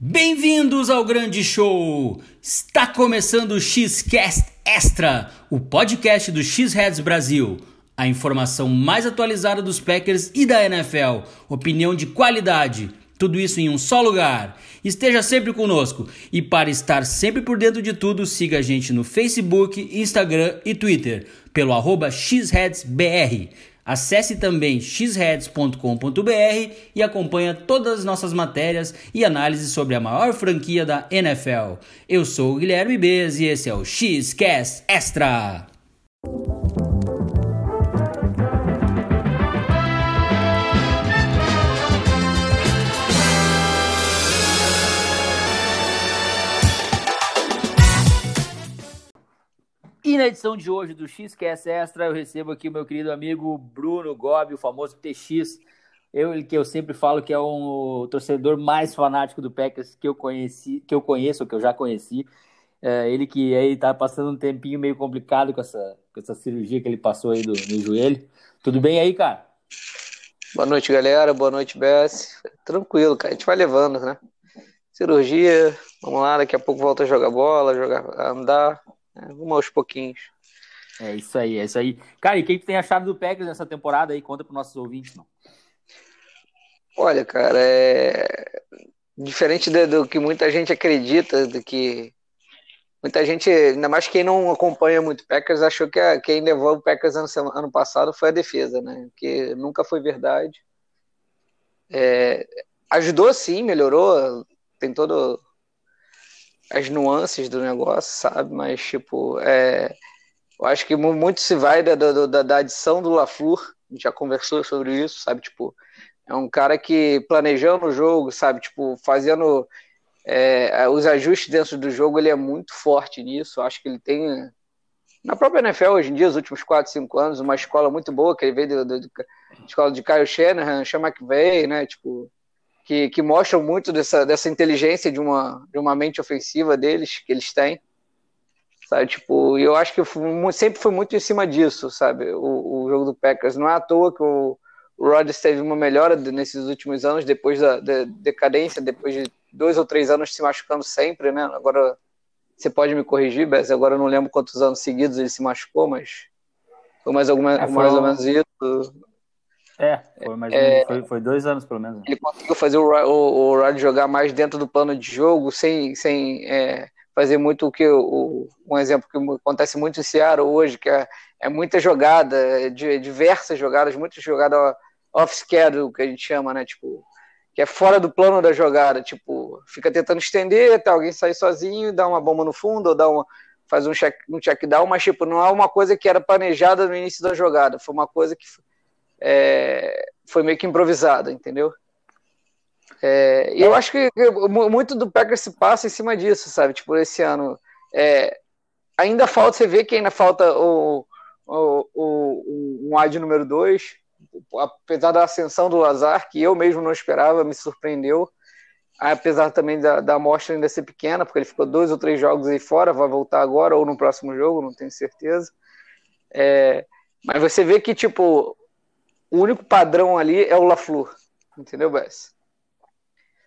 Bem-vindos ao grande show! Está começando o X-Cast Extra, o podcast do X-Heads Brasil. A informação mais atualizada dos Packers e da NFL. Opinião de qualidade. Tudo isso em um só lugar. Esteja sempre conosco. E para estar sempre por dentro de tudo, siga a gente no Facebook, Instagram e Twitter pelo arroba xheadsbr. Acesse também xheads.com.br e acompanhe todas as nossas matérias e análises sobre a maior franquia da NFL. Eu sou o Guilherme Bez e esse é o Xcast Extra. Edição de hoje do Xcast Extra, eu recebo aqui o meu querido amigo Bruno Gobi, o famoso TX. Eu, que eu sempre falo que é um torcedor mais fanático do Packers que eu conheci, que eu conheço, que eu já conheci. É, ele que aí tá passando um tempinho meio complicado com essa, com essa cirurgia que ele passou aí do, no joelho. Tudo bem aí, cara? Boa noite, galera. Boa noite, Bess. Tranquilo, cara. A gente vai levando, né? Cirurgia, vamos lá, daqui a pouco volta a jogar bola, jogar, andar. É, vamos aos pouquinhos. É isso aí, é isso aí. Cara, e quem que tem achado do Packers nessa temporada aí? Conta para nossos ouvintes, não. Olha, cara, é diferente do, do, que muita gente acredita, do que muita gente, ainda mais quem não acompanha muito Packers, achou que a, quem levou o Packers ano, ano passado foi a defesa, né? Que nunca foi verdade. É, ajudou sim, melhorou, tem todo as nuances do negócio, sabe? Mas, tipo, é, eu acho que muito se vai da, da, da adição do LaFleur, a gente já conversou sobre isso, sabe? Tipo, é um cara que planejando o jogo, sabe? Tipo, fazendo é, os ajustes dentro do jogo, ele é muito forte nisso. Eu acho que ele tem, na própria NFL hoje em dia, os últimos 4, 5 anos, uma escola muito boa, que ele veio da escola de Kyle Shanahan, Sean McVay, né? Tipo, que, que mostram muito dessa, dessa inteligência de uma, de uma mente ofensiva deles, que eles têm. Sabe, tipo, eu acho que eu sempre foi muito em cima disso, sabe, o, o jogo do Packers. Não é à toa que o, o Rodgers teve uma melhora nesses últimos anos, depois da, da, decadência, depois de dois ou três anos se machucando sempre, né? Agora, você pode me corrigir, Bess, agora eu não lembro quantos anos seguidos ele se machucou, mas foi mais, alguma, é, foi mais ou menos isso. É, foi, mais é, foi, foi, dois anos pelo menos. Ele conseguiu fazer o, o, o Rod jogar mais dentro do plano de jogo, sem, sem é, fazer muito o que o, um exemplo que acontece muito em Seattle hoje, que é, é muita jogada, é de, diversas jogadas, muitas jogadas off-schedule, que a gente chama, né? Tipo, que é fora do plano da jogada, tipo, fica tentando estender, até alguém sair sozinho, dá uma bomba no fundo, ou dá uma, faz um check, um check down, mas tipo, não é uma coisa que era planejada no início da jogada, foi uma coisa que é, foi meio que improvisada, entendeu? É, e eu acho que muito do Packers se passa em cima disso, sabe? Tipo, esse ano. É, ainda falta, você vê que ainda falta o, o, o, um ad número 2, apesar da ascensão do Lazar, que eu mesmo não esperava, me surpreendeu. Apesar também da, da amostra ainda ser pequena, porque ele ficou dois ou três jogos aí fora, vai voltar agora ou no próximo jogo, não tenho certeza. É, mas você vê que, tipo, o único padrão ali é o LaFleur, entendeu, Bess?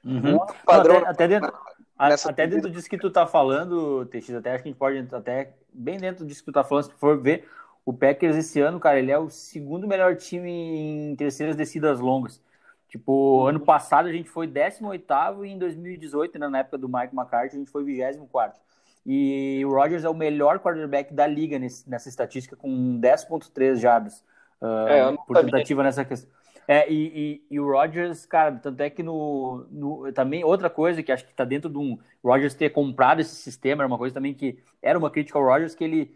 Uhum. O único padrão. Não, até, até, dentro, até dentro disso que tu tá falando, TX, até acho que a gente pode até bem dentro disso que tu tá falando, se tu for ver, o Packers esse ano, cara, ele é o segundo melhor time em terceiras descidas longas. Tipo, uhum. ano passado a gente foi 18 e em 2018, né, na época do Mike McCarthy, a gente foi 24 E o Rodgers é o melhor quarterback da liga nesse, nessa estatística, com 10.3 jardas uh, é, por tentativa nessa questão. É, e, e, e, o Rodgers, cara, tanto é que no, no, Também outra coisa que acho que tá dentro de um. Rodgers ter comprado esse sistema, era uma coisa também que era uma crítica ao Rodgers, que ele.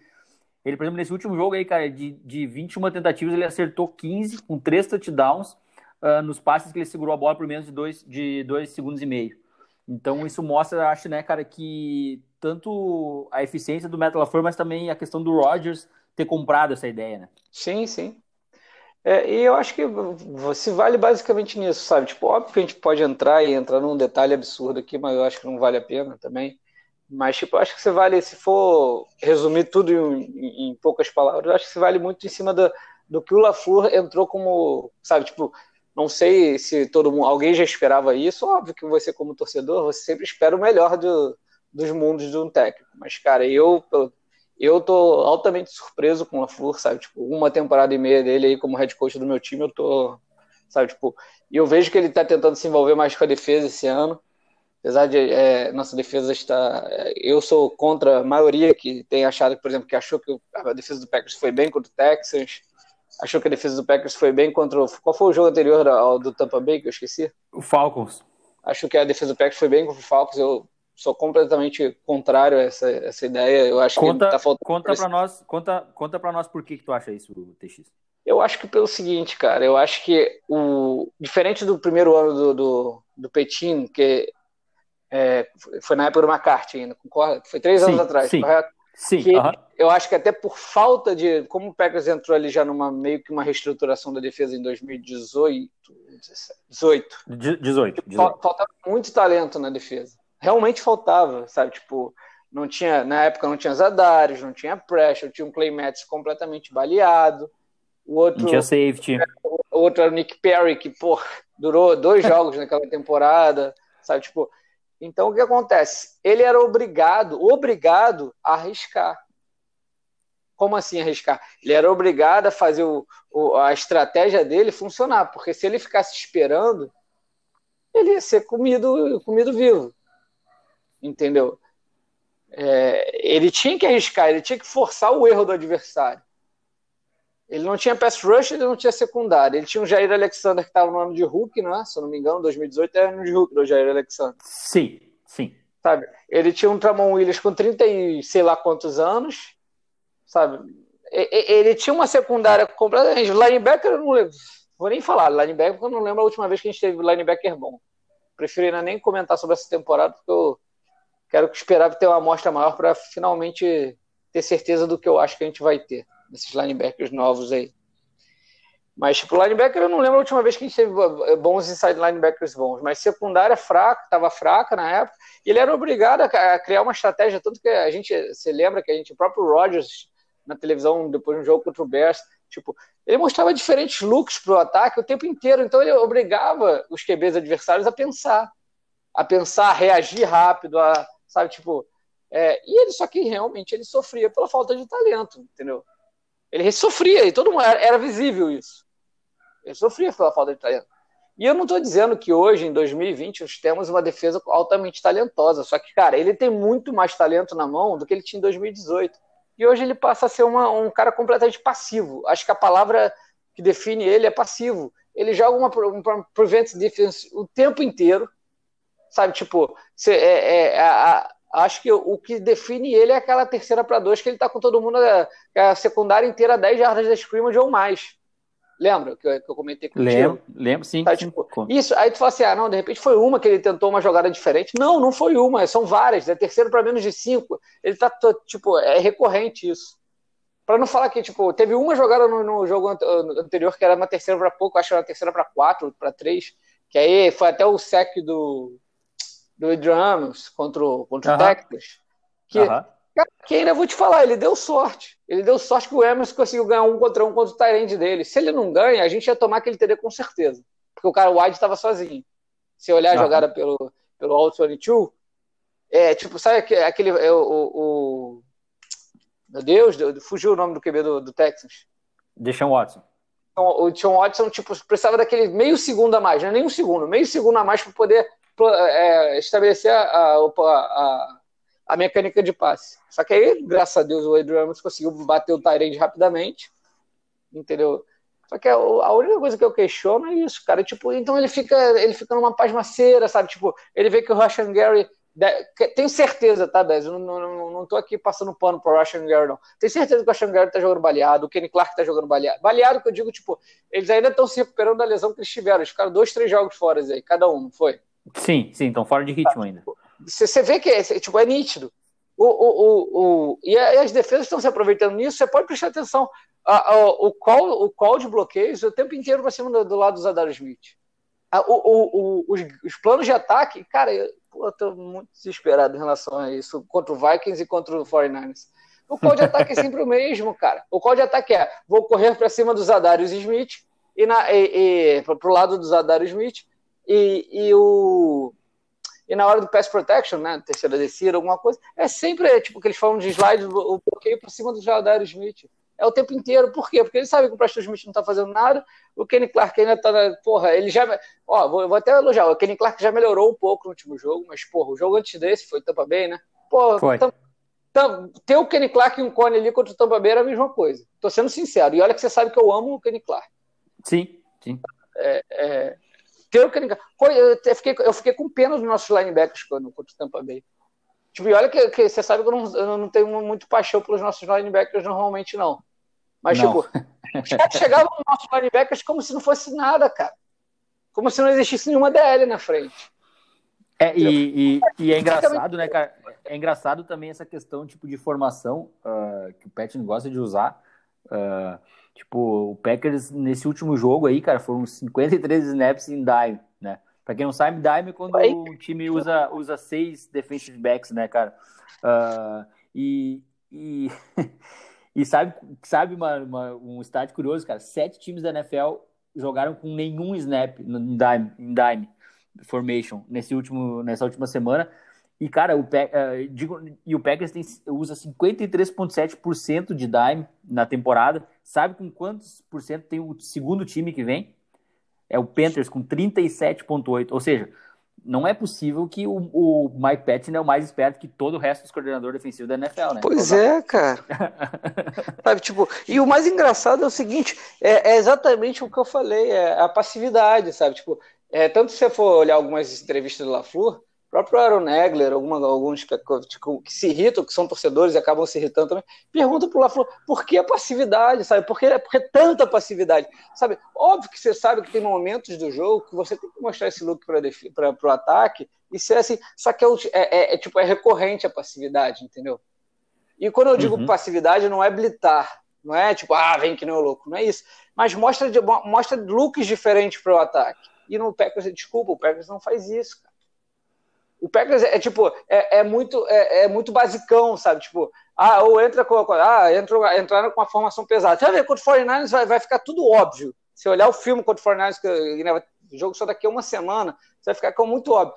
Ele, por exemplo, nesse último jogo aí, cara, de, de 21 tentativas, ele acertou 15 com 3 touchdowns uh, nos passes que ele segurou a bola por menos de 2 de dois segundos e meio. Então, isso mostra, acho, né, cara, que tanto a eficiência do Metal LaFleur, mas também a questão do Rodgers ter comprado essa ideia, né? Sim, sim. É, e eu acho que se vale basicamente nisso, sabe? Tipo, óbvio que a gente pode entrar e entrar num detalhe absurdo aqui, mas eu acho que não vale a pena também. Mas, tipo, eu acho que você vale, se for resumir tudo em, em poucas palavras, eu acho que se vale muito em cima do, do que o LaFleur entrou como, sabe, tipo, Não sei se todo mundo, alguém já esperava isso. Óbvio que você, como torcedor, você sempre espera o melhor do, dos mundos de um técnico. Mas, cara, eu, eu tô altamente surpreso com o LaFleur, sabe? Tipo, uma temporada e meia dele aí como head coach do meu time, eu tô, sabe? Tipo, e eu vejo que ele tá tentando se envolver mais com a defesa esse ano. Apesar de é, nossa defesa estar. É, eu sou contra a maioria que tem achado, por exemplo, que achou que a defesa do Packers foi bem contra o Texans achou que a defesa do Packers foi bem contra o... Qual foi o jogo anterior ao do Tampa Bay, que eu esqueci? O Falcons. Acho que a defesa do Packers foi bem contra o Falcons. Eu sou completamente contrário a essa, essa ideia. Eu acho conta, que tá faltando. Conta para nós, conta, conta para nós por que, que tu acha isso, TX. Eu acho que pelo seguinte, cara, eu acho que o diferente do primeiro ano do, do, do Petin, que é, foi na época do McCarthy ainda, concorda? Foi três sim, anos atrás, sim. correto? Sim, que uh -huh. eu acho que até por falta de. Como o Packers entrou ali já numa meio que uma reestruturação da defesa em 2018. 18. 18. 18. Faltava muito talento na defesa. Realmente faltava, sabe? Tipo, não tinha. Na época não tinha Zadares, não tinha Pressure, tinha um Clay completamente baleado. O outro. Não tinha safety. O outro era o Nick Perry, que, pô, durou dois jogos naquela temporada, sabe? Tipo, então, o que acontece? Ele era obrigado, obrigado a arriscar. Como assim arriscar? Ele era obrigado a fazer o, o, a estratégia dele funcionar, porque se ele ficasse esperando, ele ia ser comido, comido vivo. Entendeu? É, ele tinha que arriscar, ele tinha que forçar o erro do adversário. Ele não tinha pass rush, ele não tinha secundário. Ele tinha o Jair Alexander que estava no ano de Hulk, não é? Se eu não me engano, 2018 era ano de Hulk do Jair Alexander. Sim, sim. Sabe? Ele tinha um Tramon Williams com 30 e sei lá quantos anos, sabe? Ele tinha uma secundária completamente. Linebacker, eu não lembro. Vou nem falar linebacker, porque eu não lembro a última vez que a gente teve linebacker bom. Prefiro ainda nem comentar sobre essa temporada, porque eu quero esperar ter uma amostra maior para finalmente ter certeza do que eu acho que a gente vai ter desses linebackers novos aí. Mas, tipo, linebacker eu não lembro a última vez que a gente teve bons inside linebackers bons, mas secundária fraca, estava fraca na época, e ele era obrigado a, criar uma estratégia, tanto que a gente, se lembra que a gente, o próprio Rodgers, na televisão, depois de um jogo contra o Bears, tipo, ele mostrava diferentes looks para o ataque o tempo inteiro, então ele obrigava os QBs adversários a pensar, a pensar, a reagir rápido, a, sabe, tipo, é, e ele só que realmente ele sofria pela falta de talento, entendeu? Ele sofria, e todo mundo era, era visível isso. Ele sofria pela falta de talento. E eu não estou dizendo que hoje, em 2020, nós temos uma defesa altamente talentosa. Só que, cara, ele tem muito mais talento na mão do que ele tinha em 2018. E hoje ele passa a ser uma, um cara completamente passivo. Acho que a palavra que define ele é passivo. Ele joga uma, uma prevent defense o tempo inteiro. Sabe, tipo, cê, é, é, a, acho que o que define ele é aquela terceira para dois que ele tá com todo mundo, é, é a secundária inteira 10 jardas da scrimmage ou mais. Lembra que eu, que eu comentei contigo? Lembro, lembro sim. Tá, tipo, isso, aí tu fala assim, ah, não, de repente foi uma que ele tentou uma jogada diferente. Não, não foi uma, são várias, é terceiro para menos de cinco. Ele tá, tipo, é recorrente isso. Para não falar que, tipo, teve uma jogada no, no jogo anterior que era uma terceira para pouco, acho que era uma terceira para quatro, para três, que aí foi até o sec do, do Adrian Amos contra o, contra o Texas, que, cara, que ainda vou te falar, ele deu sorte. Ele deu sorte que o Amos conseguiu ganhar um contra um contra o Tyrande dele. Se ele não ganha, a gente ia tomar aquele TD com certeza. Porque o cara, Wide estava sozinho. Se olhar a jogada pelo, pelo Alt 22, é tipo, sabe aquele. É, o, o, meu Deus, fugiu o nome do QB do, do Texans. Deshaun Watson. Então, o Deshaun Watson, tipo, precisava daquele meio segundo a mais, não é nem um segundo, meio segundo a mais para poder é, estabelecer a, a, a, a, mecânica de passe. Só que aí, graças a Deus, o Adrian Ramos conseguiu bater o Tyrande rapidamente, entendeu? Só que a, a, única coisa que eu questiono é isso, cara. Tipo, então ele fica, ele fica numa pasmaceira, sabe? Tipo, ele vê que o Russian Gary. Tenho certeza, tá, Bez? Não, não, não tô aqui passando pano pro Russian Gary, não. Tenho certeza que o Russian Gary tá jogando baleado, o Kenny Clark tá jogando baleado. Baleado que eu digo, tipo, eles ainda estão se recuperando da lesão que eles tiveram. Eles ficaram dois, três jogos fora aí, cada um, não foi? Sim, sim, então fora de ritmo ainda. Você vê que é, tipo, é nítido. O, o, o, o, e as defesas estão se aproveitando nisso, você pode prestar atenção. o, call, o call de bloqueios o tempo inteiro para cima do, do, lado do Zadar Smith. o, o, o, os, os, planos de ataque, cara, eu estou muito desesperado em relação a isso, contra o Vikings e contra o 49ers. O call de ataque é sempre o mesmo, cara. O call de ataque é: vou correr para cima dos Zadarius Smith e, na, e, e pro lado do Zadar Smith, e, e o e na hora do pass protection, né, terceira descida, alguma coisa, é sempre, tipo, que eles falam de slide, o bloqueio por cima do Jadair Smith. É o tempo inteiro. Por quê? Porque ele sabe que o Preston Smith não tá fazendo nada, o Kenny Clark ainda tá, porra, ele já, ó, vou, vou até elogiar, o Kenny Clark já melhorou um pouco no último jogo, mas, porra, o jogo antes desse foi Tampa Bay, né? Pô, foi. Tam, tam, ter o Kenny Clark e um Cone ali contra o Tampa Bay era a mesma coisa. Tô sendo sincero. E olha que você sabe que eu amo o Kenny Clark. Sim, sim. É, é, ter o. Eu fiquei, eu fiquei com pena dos nossos linebackers quando, contra o Tampa Bay. Tipo, e olha que, que, você sabe que eu não, eu não tenho muito paixão pelos nossos linebackers normalmente, não. Mas, não. tipo, os caras chegavam nos nossos linebackers como se não fosse nada, cara. Como se não existisse nenhuma DL na frente. É, e, e, e, é engraçado, né, cara? É engraçado também essa questão tipo de formação uh, que o Pat gosta de usar. Uh, tipo, o Packers nesse último jogo aí, cara, foram 53 snaps em dime, né? Pra quem não sabe, dime é quando o time usa, usa seis defensive backs, né, cara? Uh, e, e, e sabe, sabe uma, uma, um estádio curioso, cara? Sete times da NFL jogaram com nenhum snap em dime, em dime formation nesse último, nessa última semana. E, cara, o, uh, digo, e o Packers tem, usa 53,7% de dime na temporada. Sabe com quantos por cento tem o segundo time que vem? É o Panthers com 37,8%. Ou seja, não é possível que o, o Mike Patton é o mais esperto que todo o resto dos coordenadores defensivos da NFL, né? Pois é, cara. Sabe, tipo, e o mais engraçado é o seguinte: é, é, exatamente o que eu falei, é a passividade, sabe? Tipo, é, tanto se você for olhar algumas entrevistas do LaFleur, próprio Aaron Egler, alguma, alguns que, tipo, que, se irritam, que são torcedores e acabam se irritando também, perguntam pro LaFleur por que a passividade, sabe? Por que, por que tanta passividade? Sabe? Óbvio que você sabe que tem momentos do jogo que você tem que mostrar esse look para o ataque e ser assim, só que é, é, é, é, tipo, é recorrente a passividade, entendeu? E quando eu digo uhum. passividade, não é blitar, não é tipo, ah, vem que nem o louco, não é isso. Mas mostra, mostra looks diferentes para o ataque. E no Packers, desculpa, o Packers não faz isso, cara. O Packers é, é tipo, é, é muito é, é, muito basicão, sabe? Tipo, ah, ou entra com. Ah, entrou, entraram com uma formação pesada. Você vai ver contra o 49ers, vai, vai ficar tudo óbvio. Se olhar o filme contra o 49ers, que né, o jogo só daqui a uma semana, você vai ficar com muito óbvio.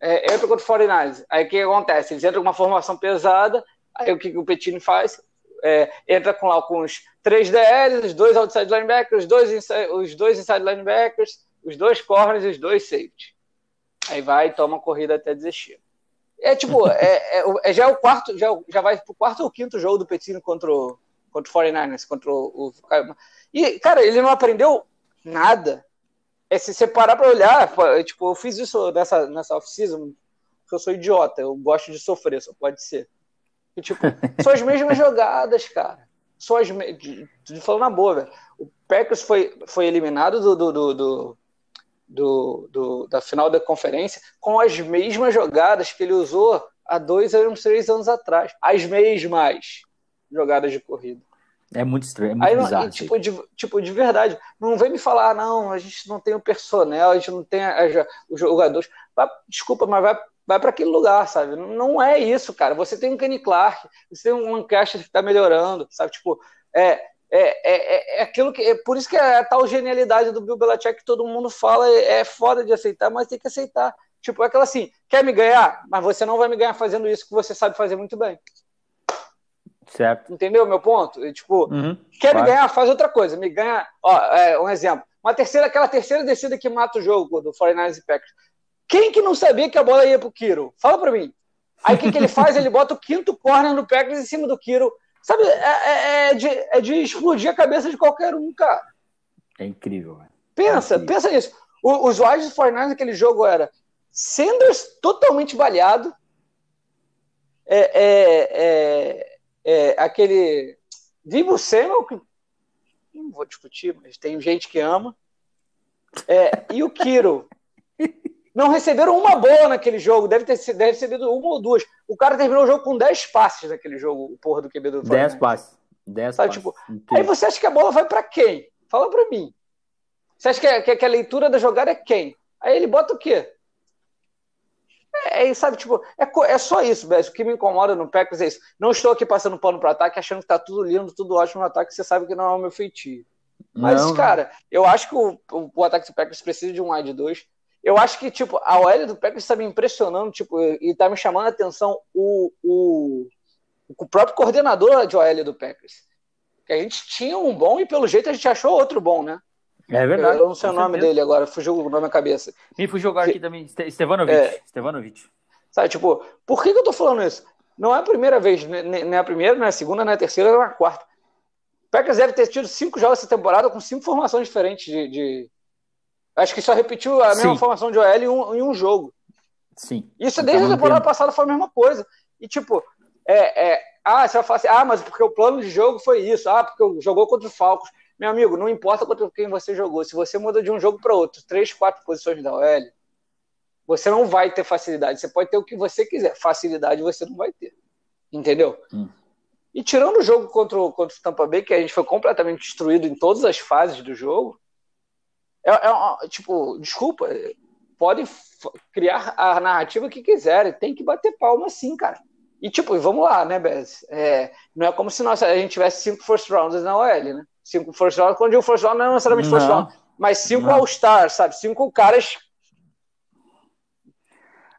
É, entra contra o 49ers. Aí o que acontece? Eles entram com uma formação pesada, aí o que, que o Petini faz? É, entra com lá com os três DLs, dois outside linebackers, dois os dois inside linebackers, os dois corners e os dois safety. Aí vai e toma corrida até desistir. É tipo, é, é, é, já é o quarto, já, já vai pro quarto ou quinto jogo do Petino contra o, contra o 49ers, contra o, o. E, cara, ele não aprendeu nada. É se separar para olhar, tipo, eu fiz isso nessa, nessa off-season, porque eu sou idiota, eu gosto de sofrer, só pode ser. E, tipo, são as mesmas jogadas, cara. São as me... Falando na boa, velho. O Packers foi, foi eliminado do, do, do, do do, do, da final da conferência com as mesmas jogadas que ele usou há dois anos, três anos atrás. As mesmas jogadas de corrida. É muito estranho, é muito Aí, bizarro. tipo, de, tipo, de verdade, não vem me falar, não, a gente não tem o personnel, a gente não tem a, a, os jogadores. Vai, desculpa, mas vai, vai para aquele lugar, sabe? Não é isso, cara. Você tem um Kenny Clark, você tem um Lancaster que está melhorando, sabe? Tipo, é, é, é, é, aquilo que. É por isso que é a tal genialidade do Bill Belichick que todo mundo fala é, é foda de aceitar, mas tem que aceitar. Tipo, é aquela assim, quer me ganhar? Mas você não vai me ganhar fazendo isso que você sabe fazer muito bem. Certo. Entendeu meu ponto? E, tipo, uhum, quer claro. me ganhar? Faz outra coisa. Me ganha. Ó, é, um exemplo. Uma terceira, aquela terceira descida que mata o jogo do 49ers e Packers. Quem que não sabia que a bola ia pro Kiro? Fala pra mim. Aí o que, que ele faz? Ele bota o quinto corner no Packers em cima do Kiro Sabe, é, é, é, de, é de explodir a cabeça de qualquer um, cara. É incrível, velho. Pensa, é incrível. pensa nisso. O, os wides do Fortnite naquele jogo era Sanders totalmente baleado, é, é, é, é aquele Vivo Samuel, que não vou discutir, mas tem gente que ama, é, e o Kiro não receberam uma bola naquele jogo, deve ter, deve ter recebido uma ou duas. O cara terminou o jogo com 10 passes naquele jogo, o porra do QB do 10 passes. 10 passes. Tipo, aí você acha que a bola vai para quem? Fala para mim. Você acha que a, que a, leitura da jogada é quem? Aí ele bota o quê? É, é sabe, tipo, é, é só isso, Bess. O que me incomoda no Packers é isso. Não estou aqui passando pano para ataque, achando que tá tudo lindo, tudo ótimo no ataque, você sabe que não é o meu feitio. Mas, não, cara, não. eu acho que o, o, o, ataque do Packers precisa de um wide 2. Eu acho que, tipo, a OL do Packers está me impressionando, tipo, e tá me chamando a atenção o, o, o próprio coordenador de OL do Packers. Que a gente tinha um bom e, pelo jeito, a gente achou outro bom, né? É verdade. Eu não sei o nome certeza. dele agora, fugiu o nome na cabeça. Me fugiu agora aqui também, Stevanovic. É, Stevanovic. Sabe, tipo, por que, que eu tô falando isso? Não é a primeira vez, nem a primeira, nem a segunda, nem a terceira, nem a quarta. O Packers deve ter tido cinco jogos essa temporada com cinco formações diferentes de. de... Acho que só repetiu a mesma Sim. formação de OL em um, em um jogo. Sim. Isso desde tá a temporada passada foi a mesma coisa. E, tipo, é, é, ah, você vai falar assim, ah, mas porque o plano de jogo foi isso, ah, porque jogou contra o Falcos. Meu amigo, não importa contra quem você jogou, se você muda de um jogo para outro, três, quatro posições da OL, você não vai ter facilidade. Você pode ter o que você quiser, facilidade você não vai ter. Entendeu? Hum. E tirando o jogo contra o, contra o Tampa Bay, que a gente foi completamente destruído em todas as fases do jogo, é, é tipo, desculpa, podem criar a narrativa que quiserem, tem que bater palma sim, cara. E tipo, vamos lá, né, Bez? É, não é como se nós, a gente tivesse cinco first rounds na OL, né? cinco first round, quando eu first round não é necessariamente não, first round, mas cinco All-Stars, sabe? Cinco caras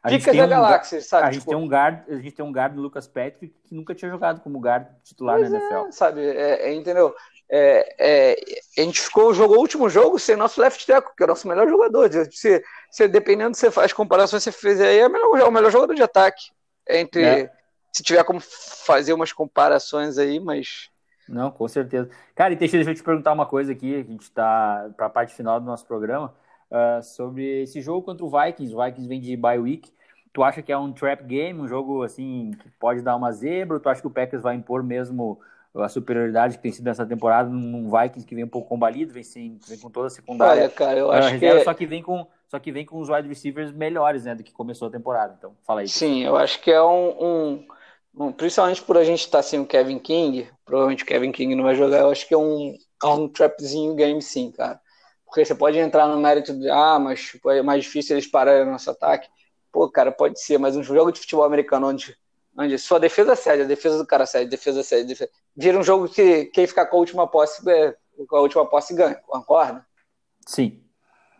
Picas da um, galáxia, sabe? A gente, tipo... tem um guard, a gente tem um guard do Lucas Patrick que nunca tinha jogado como guard titular pois na NFL. É, sabe, é, é, entendeu? É, é, a gente ficou, jogou o último jogo sem nosso left tackle, que é o nosso melhor jogador. Se, se dependendo se você faz comparações, você fez aí, é o melhor, é o melhor jogador de ataque. Entre, é. Se tiver como fazer umas comparações aí, mas não, com certeza. Cara, e deixa eu te perguntar uma coisa aqui, a gente está para a parte final do nosso programa, uh, sobre esse jogo contra o Vikings. O Vikings vem de bye week. Tu acha que é um trap game, um jogo assim que pode dar uma zebra? Ou tu acha que o Packers vai impor mesmo a superioridade que tem sido nessa temporada num Vikings que vem um pouco combalido, vem, sem, vem com toda a secundária? Olha, cara, eu acho reserva, que... Só que vem com só que vem com os wide receivers melhores, né, do que começou a temporada. Então, fala aí. Sim, eu acho que é um, um Bom, principalmente por a gente estar tá sem o Kevin King, provavelmente o Kevin King não vai jogar, eu acho que é um, é um trapzinho game sim, cara. Porque você pode entrar no mérito de, ah, mas é mais difícil eles pararem o nosso ataque. Pô, cara, pode ser, mas um jogo de futebol americano onde, onde sua defesa cede, a defesa do cara cede, a defesa cede, defesa... vira um jogo que quem ficar com a última posse, é, com a última posse ganha, concorda? Sim.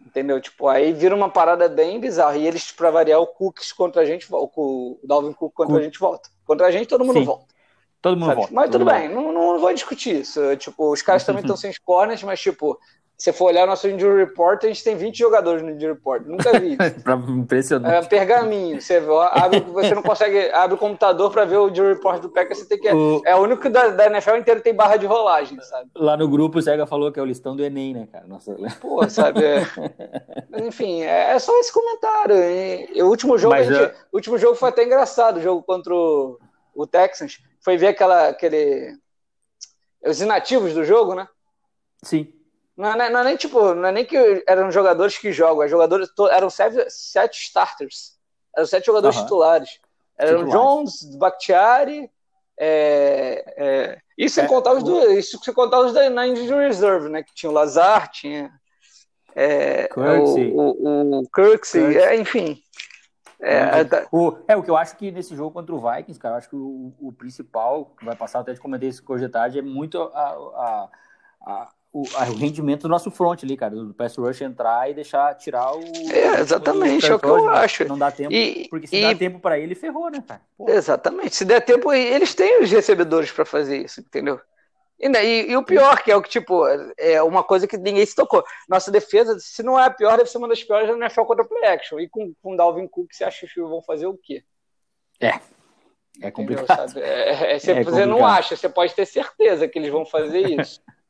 Entendeu? Tipo, aí vira uma parada bem bizarra. E eles, pra variar, o Cooks contra a gente, o Dalvin Cook contra Cook. a gente volta. Contra a gente, todo mundo Sim. volta. Todo mundo sabe? volta. Mas tudo bem, não, não vou discutir isso. Tipo, os caras também estão sem corners, mas, tipo, se for olhar nosso injury report, a gente tem 20 jogadores no injury report. Nunca vi Impressionante. É, pergaminho. Você, abre, você não consegue abre o computador para ver o injury report do Packers, você tem que. O... É o único da, da NFL inteiro que tem barra de rolagem, sabe? Lá no grupo o Sega falou que é o listão do Enem, né, cara? Nossa. Pô, sabe? É... Mas, enfim, é, é, só esse comentário. E, o último jogo, Mas, gente, o último jogo foi até engraçado, o jogo contra o, o Texans. Foi ver aquela, aquele. Os inativos do jogo, né? Sim. Não é, não é, nem tipo, não é nem que eram jogadores que jogam, jogadores eram sete, sete starters, eram sete jogadores titulares. Eram Jones, Bakhtiari, é, é, isso sem é, contar os do, isso sem contar os da na Injury Reserve, né? Que tinha o Lazar, tinha é, o, o, o Kirksey, é, enfim. É, tá... o, é, o que eu acho que nesse jogo contra o Vikings, cara, eu acho que o, o principal, que vai passar até de comentar isso com o tarde, é muito a, a, a o, o, rendimento do nosso front ali, cara, do pass rush entrar e deixar tirar o. É, exatamente, é o que eu né? acho. Não dá tempo, e, porque se e... dá tempo para ele, ferrou, né, cara? Pô. Exatamente, se der tempo, eles têm os recebedores para fazer isso, entendeu? E, né, e, e, o pior, que é o que, tipo, é uma coisa que ninguém se tocou. Nossa defesa, se não é a pior, deve ser uma das piores da NFL contra play action. E com, com Dalvin Cook, você acha que vão fazer o quê? É. É complicado. É, é, você, é você não acha, você pode ter certeza que eles vão fazer isso.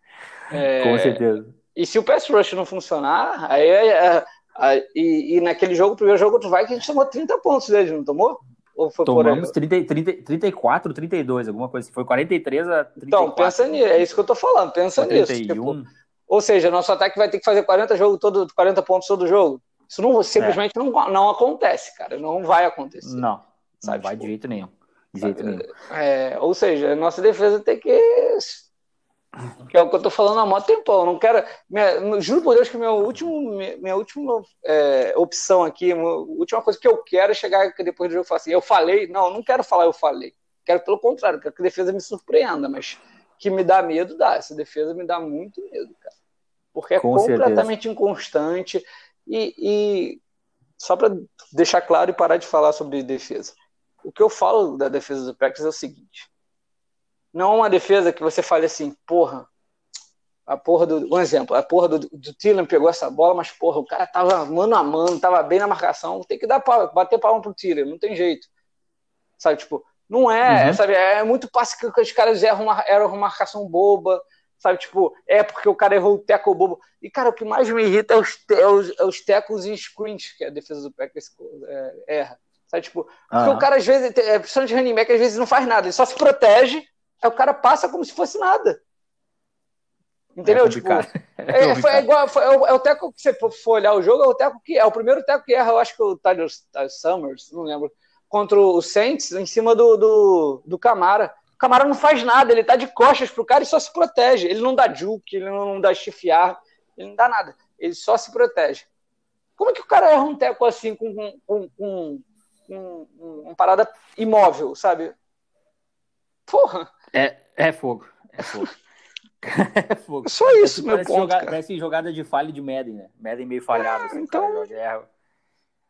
É, Com certeza. E se o pass rush não funcionar, aí é, é, e, e, naquele jogo, primeiro jogo contra o Vikings, a gente tomou 30 pontos dele, não tomou? Ou foi Tomamos 30, 30, 34, 32, alguma coisa assim. Foi 43 a 34. Então, pensa nisso, é isso que eu tô falando, pensa 31. nisso. Tipo, ou seja, nosso ataque vai ter que fazer 40, jogo todo, 40 pontos todo jogo. Isso não, simplesmente não, não acontece, cara. Não vai acontecer. Não, sabe? não vai tipo, de jeito nenhum. De jeito nenhum. É, ou seja, nossa defesa tem que que é o que eu tô falando há muito tempo. Eu não quero. Minha, juro por Deus que minha última, minha última é, opção aqui, a última coisa que eu quero é chegar depois do jogo e falar assim: eu falei. Não, não quero falar eu falei. Quero pelo contrário, quero que a defesa me surpreenda, mas que me dá medo, dá. Essa defesa me dá muito medo, cara. porque é Com completamente certeza. inconstante. E, e só para deixar claro e parar de falar sobre defesa. O que eu falo da defesa do Packers é o seguinte: não é uma defesa que você fale assim, porra, a porra do. Um exemplo, a porra do, do Thielen pegou essa bola, mas porra, o cara tava mano a mano, tava bem na marcação, tem que dar pra, bater palma pro Thielen, não tem jeito. Sabe, tipo, não é, uhum. sabe, é muito passe que os caras erram uma, erram uma marcação boba, sabe, tipo, é porque o cara errou o teco bobo. E, cara, o que mais me irrita é os, é os, é os tecos e screens que a defesa do Packers é, erra. Sabe, tipo, porque uhum. o cara às vezes, é, principalmente running back, às vezes não faz nada, ele só se protege, aí o cara passa como se fosse nada. Entendeu? É tipo, é, é, foi, igual, foi, é, o, é o teco que você for olhar o jogo, é o teco que é o primeiro teco que erra, eu acho que o Tyler, Tyler Summers, não lembro, contra o Saints, em cima do, do, do Camara. O Camara não faz nada, ele tá de costas pro cara e só se protege. Ele não dá juke, ele não dá chifiar, ele não dá nada. Ele só se protege. Como é que o cara erra um teco assim com, com, com, com, com uma parada imóvel, sabe? Porra! É, é fogo. É fogo. é fogo. Só isso, meu ponto. Joga, parece jogada de falha de Madden, né? Madden meio falhado. É, assim, então.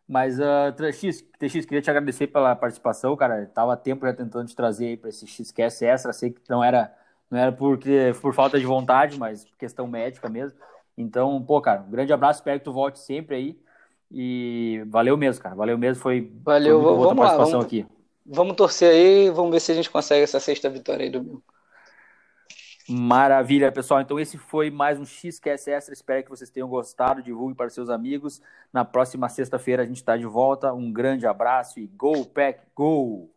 Mas, uh, TX, TX, queria te agradecer pela participação, cara. Tava tempo já tentando te trazer aí para esse XQS extra. Sei que não era, não era porque, por falta de vontade, mas questão médica mesmo. Então, pô, cara, um grande abraço. Espero que tu volte sempre aí. E valeu mesmo, cara. Valeu mesmo. Foi, valeu, foi vamos lá, vamos, aqui. Vamos torcer aí. Vamos ver se a gente consegue essa sexta vitória aí do meu. Maravilha, pessoal. Então, esse foi mais um XQS Extra. Espero que vocês tenham gostado. Divulgue para seus amigos. Na próxima sexta-feira a gente está de volta. Um grande abraço e Go Pack Go!